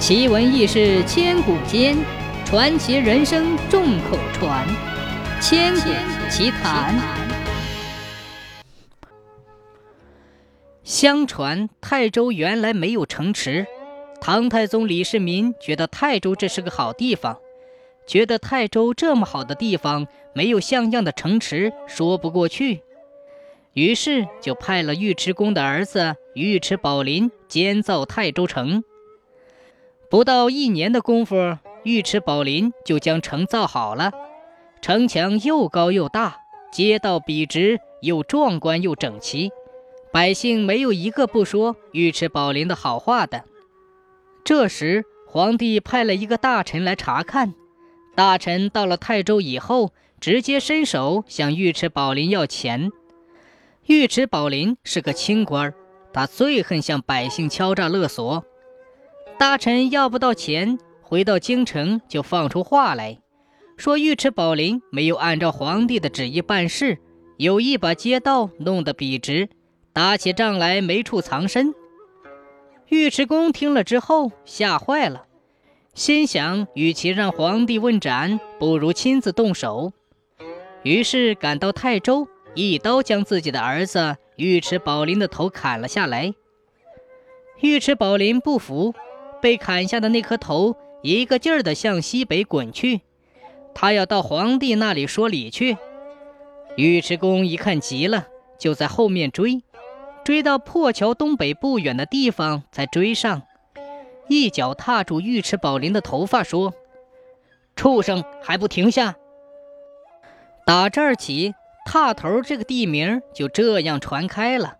奇闻异事千古间，传奇人生众口传。千古奇谈。相传泰州原来没有城池，唐太宗李世民觉得泰州这是个好地方，觉得泰州这么好的地方没有像样的城池说不过去，于是就派了尉迟恭的儿子尉迟宝林监造泰州城。不到一年的功夫，尉迟宝林就将城造好了。城墙又高又大，街道笔直又壮观又整齐，百姓没有一个不说尉迟宝林的好话的。这时，皇帝派了一个大臣来查看。大臣到了泰州以后，直接伸手向尉迟宝林要钱。尉迟宝林是个清官，他最恨向百姓敲诈勒索。大臣要不到钱，回到京城就放出话来，说尉迟宝林没有按照皇帝的旨意办事，有意把街道弄得笔直，打起仗来没处藏身。尉迟恭听了之后吓坏了，心想：与其让皇帝问斩，不如亲自动手。于是赶到泰州，一刀将自己的儿子尉迟宝林的头砍了下来。尉迟宝林不服。被砍下的那颗头一个劲儿地向西北滚去，他要到皇帝那里说理去。尉迟恭一看急了，就在后面追，追到破桥东北不远的地方才追上，一脚踏住尉迟宝林的头发，说：“畜生还不停下！”打这儿起，踏头这个地名就这样传开了。